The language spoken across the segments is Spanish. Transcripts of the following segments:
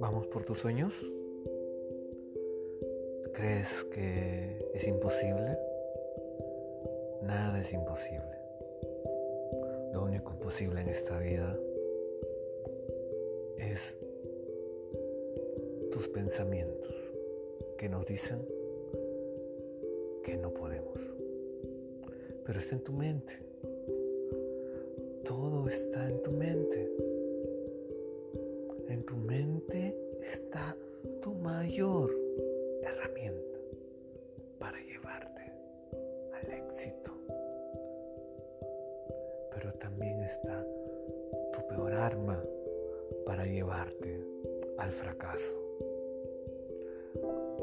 ¿Vamos por tus sueños? ¿Crees que es imposible? Nada es imposible. Lo único posible en esta vida es tus pensamientos que nos dicen que no podemos. Pero está en tu mente. Todo está en tu mente. En tu mente está tu mayor herramienta para llevarte al éxito. Pero también está tu peor arma para llevarte al fracaso.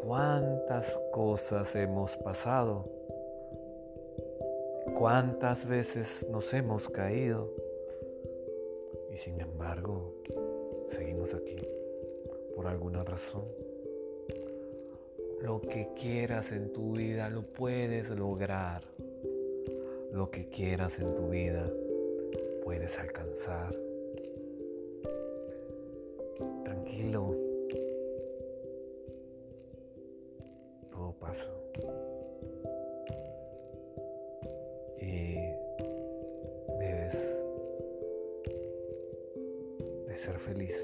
¿Cuántas cosas hemos pasado? ¿Cuántas veces nos hemos caído? Y sin embargo, seguimos aquí por alguna razón. Lo que quieras en tu vida lo puedes lograr. Lo que quieras en tu vida puedes alcanzar. Tranquilo. Todo pasa. de ser feliz.